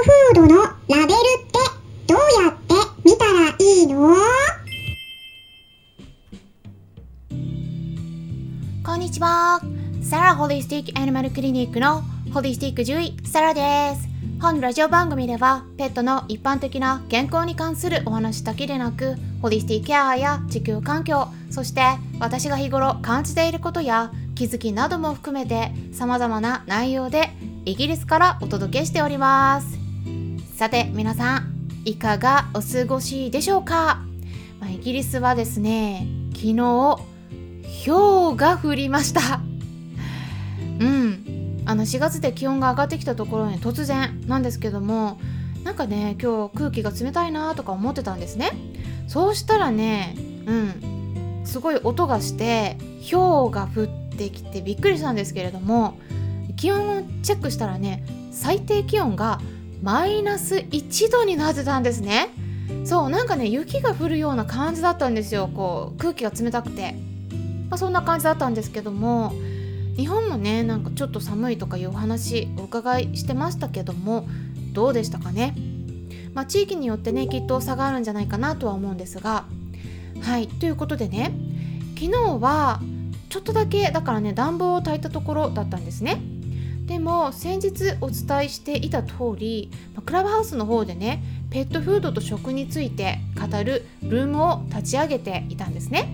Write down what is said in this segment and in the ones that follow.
トフードのラベルってどうやって見たらいいの？こんにちは。サラホリスティックアニマルクリニックのホリスティック獣医、サラです。本ラジオ番組では、ペットの一般的な健康に関するお話だけでなく、ホリスティックケアや地球環境、そして私が日頃感じていることや気づきなども含めて様々な内容でイギリスからお届けしております。さて皆さん、いかがお過ごしでしょうか、まあ、イギリスはですね、昨日、氷が降りました。うん。あの4月で気温が上がってきたところに突然なんですけども、なんかね、今日空気が冷たいなとか思ってたんですね。そうしたらね、うん、すごい音がして、氷が降ってきてびっくりしたんですけれども、気温をチェックしたらね、最低気温がマイナス1度になってたんですね。そう、なんかね、雪が降るような感じだったんですよ。こう、空気が冷たくて。まあ、そんな感じだったんですけども日本もねなんかちょっと寒いとかいうお話お伺いしてましたけどもどうでしたかね、まあ、地域によってねきっと差があるんじゃないかなとは思うんですがはいということでね昨日はちょっとだけだからね暖房を焚いたところだったんですねでも先日お伝えしていた通りまクラブハウスの方でねペットフードと食について語るルームを立ち上げていたんですね。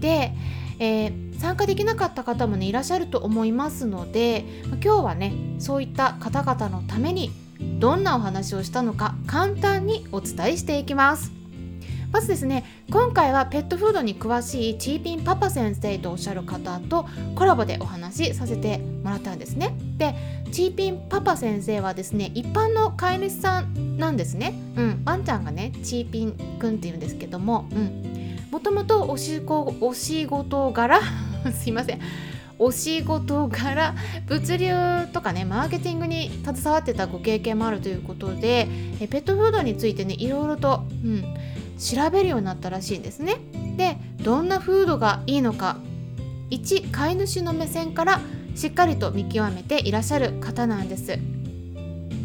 で、えー参加できなかった方もねいらっしゃると思いますので今日はねそういった方々のためにどんなお話をしたのか簡単にお伝えしていきます。まずですね今回はペットフードに詳しいチーピンパパ先生とおっしゃる方とコラボでお話しさせてもらったんですね。でチーピンパパ先生はですね一般の飼い主さんなんですね。うんワンちゃんがねチーピンくんっていうんですけどもうん。もともとお仕事お仕事柄 すいません。お仕事柄物流とかねマーケティングに携わってたご経験もあるということでえペットフードについてねいろいろと、うん、調べるようになったらしいんですね。でどんなフードがいいのか一飼い主の目線からしっかりと見極めていらっしゃる方なんです。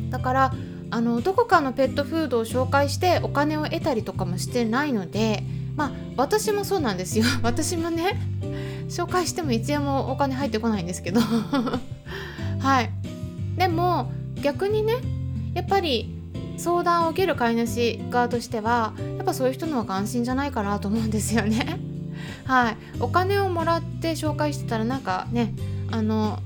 だからあのどこかのペットフードを紹介してお金を得たりとかもしてないのでまあ私もそうなんですよ 私もね紹介しても1円もお金入ってこないんですけどはいでも逆にねやっぱり相談を受ける飼い主側としてはやっぱそういう人の方が安心じゃないかなと思うんですよね はいお金をもらって紹介してたらなんかねあの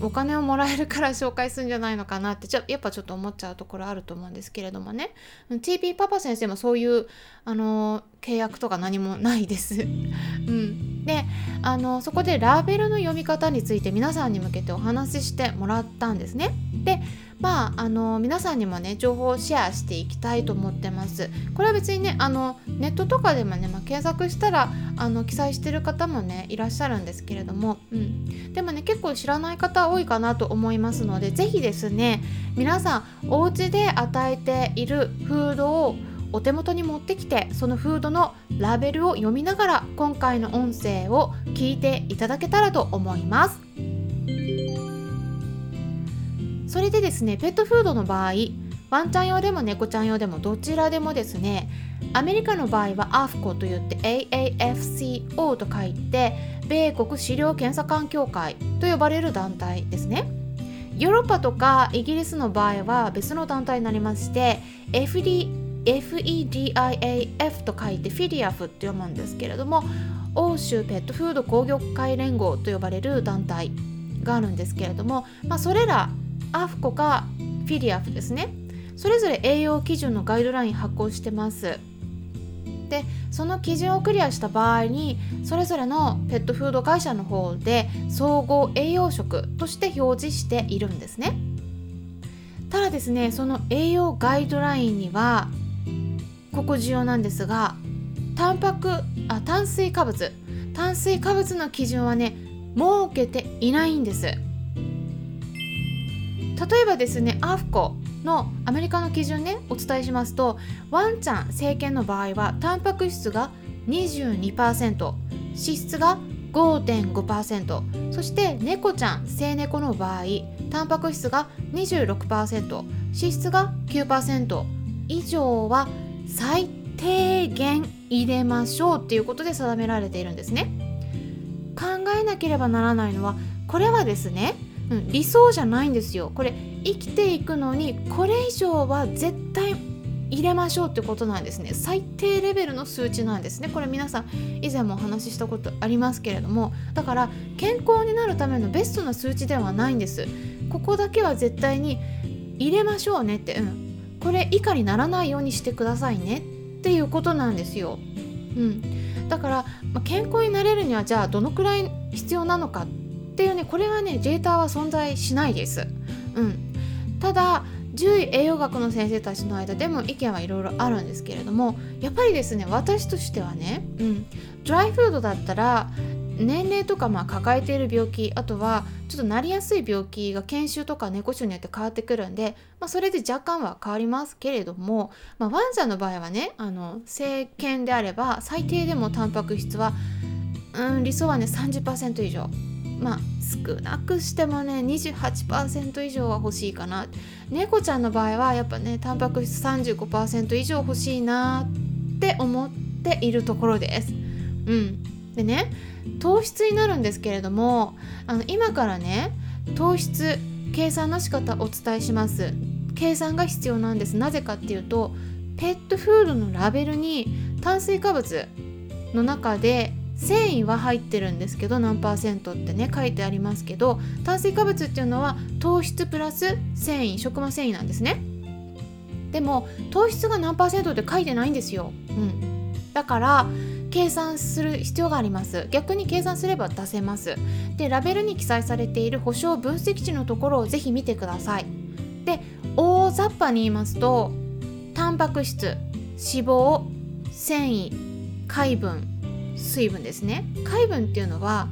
お金をもらえるから紹介するんじゃないのかなってちょやっぱちょっと思っちゃうところあると思うんですけれどもね TP パパ先生もそういうあの契約とか何もないです。うん、であのそこでラベルの読み方について皆さんに向けてお話ししてもらったんですね。でまああの皆さんにもね情報をシェアしていきたいと思ってます。これは別にねあのネットとかでもね、まあ、検索したらあの記載してる方もねいらっしゃるんですけれども、うん、でもね結構知らない方多いかなと思いますので是非ですね皆さんお家で与えているフードをお手元に持ってきてそのフードのラベルを読みながら今回の音声を聞いていただけたらと思います。それでですねペットフードの場合ワンちゃん用でも猫ちゃん用でもどちらでもですねアメリカの場合は AFCO といって AAFCO と書いて米国飼料検査官協会と呼ばれる団体ですね。ヨーロッパとかイギリスの場合は別の団体になりまして FD FEDIAF と書いてフィディアフって読むんですけれども欧州ペットフード工業会連合と呼ばれる団体があるんですけれども、まあ、それらアフコかフィディアフですね。それぞれ栄養基準のガイドライン発行してます。でその基準をクリアした場合にそれぞれのペットフード会社の方で総合栄養食として表示しているんですね。ただですねその栄養ガイドラインにはここ重要なんですがタンパクあ炭水化物。炭水化物の基準はね設けていないんです。例えばですねアフコのアメリカの基準ねお伝えしますとワンちゃん成犬の場合はタンパク質が22%脂質が5.5%そして猫ちゃん成猫の場合タンパク質が26%脂質が9%以上は最低限入れましょうっていうことで定められているんですね。考えなければならないのはこれはですね、うん、理想じゃないんですよ。これ生きていくのにこれ以上は絶対入れましょうってことなんですね。最低レベルの数値なんですね。これ皆さん以前もお話ししたことありますけれども。だから健康になるためのベストな数値ではないんです。ここだけは絶対に入れましょうねって、うん、これ以下にならないようにしてくださいね。っていうことなんですよ、うん、だから、まあ、健康になれるにはじゃあどのくらい必要なのかってっていうねこれはねデータは存在しないです、うん、ただ獣医栄養学の先生たちの間でも意見はいろいろあるんですけれどもやっぱりですね私としてはね、うん、ドライフードだったら年齢とかまあ抱えている病気あとはちょっとなりやすい病気が研修とか猫種によって変わってくるんで、まあ、それで若干は変わりますけれども、まあ、ワンちゃんの場合はねあの成犬であれば最低でもタンパク質はうん理想はね30%以上。まあ少なくしてもね28%以上は欲しいかな。猫ちゃんの場合はやっぱねタンパク質35%以上欲しいなって思っているところです。うん。でね糖質になるんですけれどもあの今からね糖質計算の仕方お伝えします。計算が必要なんです。なぜかっていうとペットフードのラベルに炭水化物の中で繊維は入ってるんですけど何パーセントってね書いてありますけど炭水化物っていうのは糖質プラス繊維食物繊維なんですね。でも糖質が何パーセントって書いてないんですよ、うん、だから計算する必要があります。逆に計算すれば出せます。でラベルに記載されている保証分析値のところをぜひ見てください。で大雑把に言いますとタンパク質脂肪繊維海分水分ですね。海分っていうのは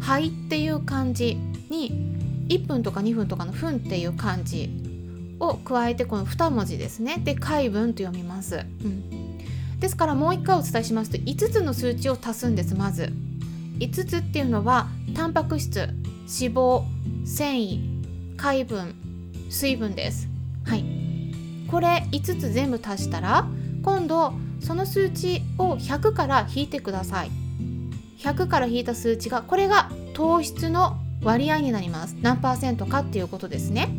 肺っていう漢字に1分とか2分とかの分っていう漢字を加えてこの2文字ですね。で海分と読みます、うん、ですからもう一回お伝えしますと5つの数値を足すんですまず。5つっていうのはタンパク質脂肪繊維海分水分です。はい。これ5つ全部足したら今度その数値を100から引いてください。100から引いた数値がこれが糖質の割合になります。何パーセントかっていうことですね。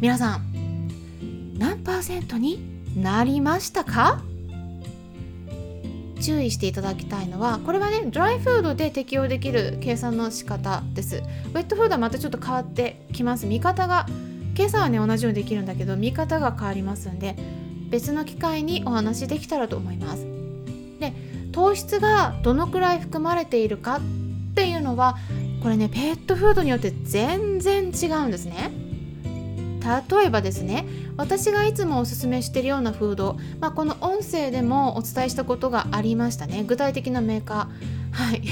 皆さん何パーセントになりましたか？注意していただきたいのはこれはねドライフードで適用できる計算の仕方です。ウェットフードはまたちょっと変わってきます。見方が計算はね同じようにできるんだけど見方が変わりますんで別の機会にお話できたらと思います。で糖質がどのくらい含まれているかっていうのはこれねペットフードによって全然違うんですね。例えばですね私がいつもおすすめしてるようなフード、まあ、この音声でもお伝えしたことがありましたね具体的なメーカーはい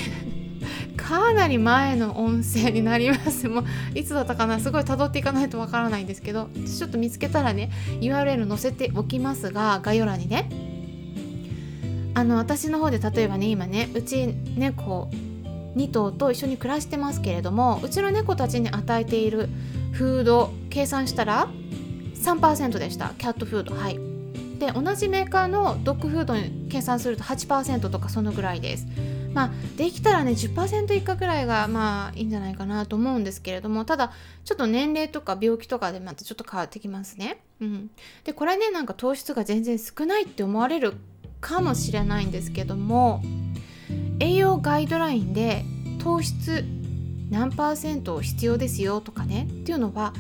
かなり前の音声になります。もういつだったかなすごい辿っていかないとわからないんですけどちょっと見つけたらね URL 載せておきますが概要欄にね。あの私の方で例えばね今ねうち猫2頭と一緒に暮らしてますけれどもうちの猫たちに与えているフード計算したら3%でした。キャットフード。はい。で同じメーカーのドッグフードに計算すると8%とかそのぐらいです。まあできたらね10%以下ぐらいがまあいいんじゃないかなと思うんですけれどもただちょっと年齢とか病気とかでまたちょっと変わってきますね。うん、でこれねなんか糖質が全然少ないって思われるかもしれないんですけども栄養ガイドラインで糖質何パーセント必要ですよとかねっていうのは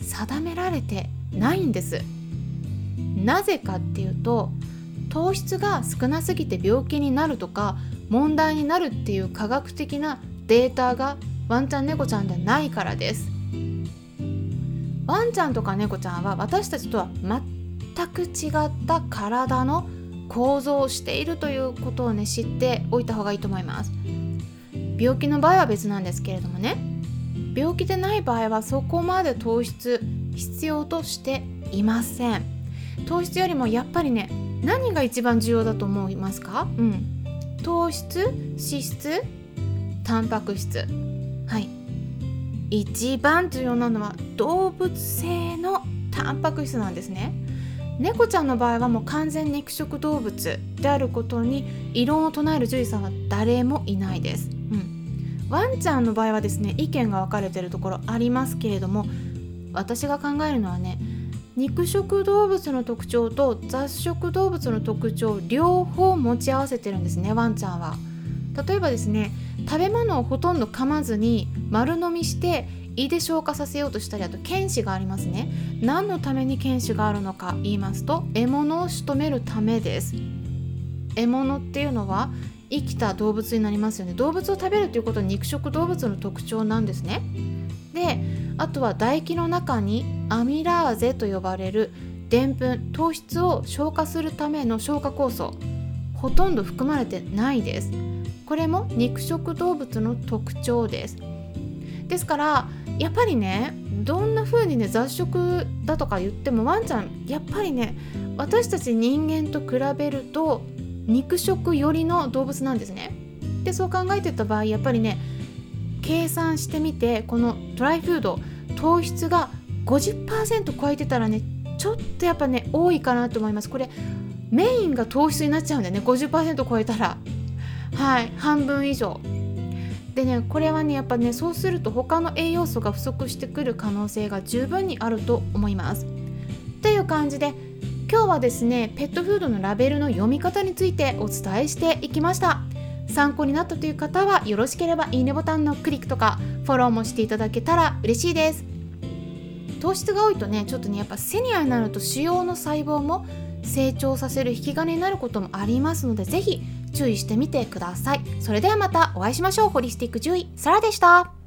定められてないんです。なぜかっていうと糖質が少なすぎて病気になるとか問題になるっていう科学的なデータがワンちゃん猫ちゃんではないからです。ワンちゃんとか猫ちゃんは私たちとは全く違った体の構造をしているということをね知っておいた方がいいと思います。病気の場合は別なんですけれどもね病気でない場合はそこまで糖質必要としていません。糖質よりもやっぱりね何が一番重要だと思いますか？うん。糖質脂質タンパク質。はい。一番重要なのは動物性のタンパク質なんですね。猫ちゃんの場合はもう完全肉食動物であることに異論を唱える獣医さんは誰もいないです、うん、ワンちゃんの場合はですね意見が分かれてるところありますけれども私が考えるのはね肉食動物の特徴と雑食動物の特徴両方持ち合わせてるんですねワンちゃんは。例えばですね食べ物をほとんど噛まずに丸飲みして胃で消化させようとしたりあと犬歯がありますね。何のために犬歯があるのか言いますと獲物を仕留めるためです。獲物っていうのは生きた動物になりますよね。動物を食べるということは肉食動物の特徴なんですね。であとは唾液の中にアミラーゼと呼ばれるでんぷん糖質を消化するための消化酵素ほとんど含まれてないです。これも肉食動物の特徴です。ですからやっぱりねどんな風にね雑食だとか言ってもワンちゃんやっぱりね私たち人間と比べると肉食寄りの動物なんですね。でそう考えてた場合やっぱりね計算してみてこのドライフード糖質が50%超えてたらねちょっとやっぱね多いかなと思います。これメインが糖質になっちゃうんだよね50%超えたら。はい半分以上。でねこれはねやっぱねそうすると他の栄養素が不足してくる可能性が十分にあると思います。という感じで今日はですねペットフードのラベルの読み方についてお伝えしていきました。参考になったという方はよろしければいいねボタンのクリックとかフォローもしていただけたら嬉しいです。糖質が多いとねちょっとねやっぱセニアになると腫瘍の細胞も成長させる引き金になることもありますので是非注意してみてください。それではまたお会いしましょう。ホリスティック獣医サラでした。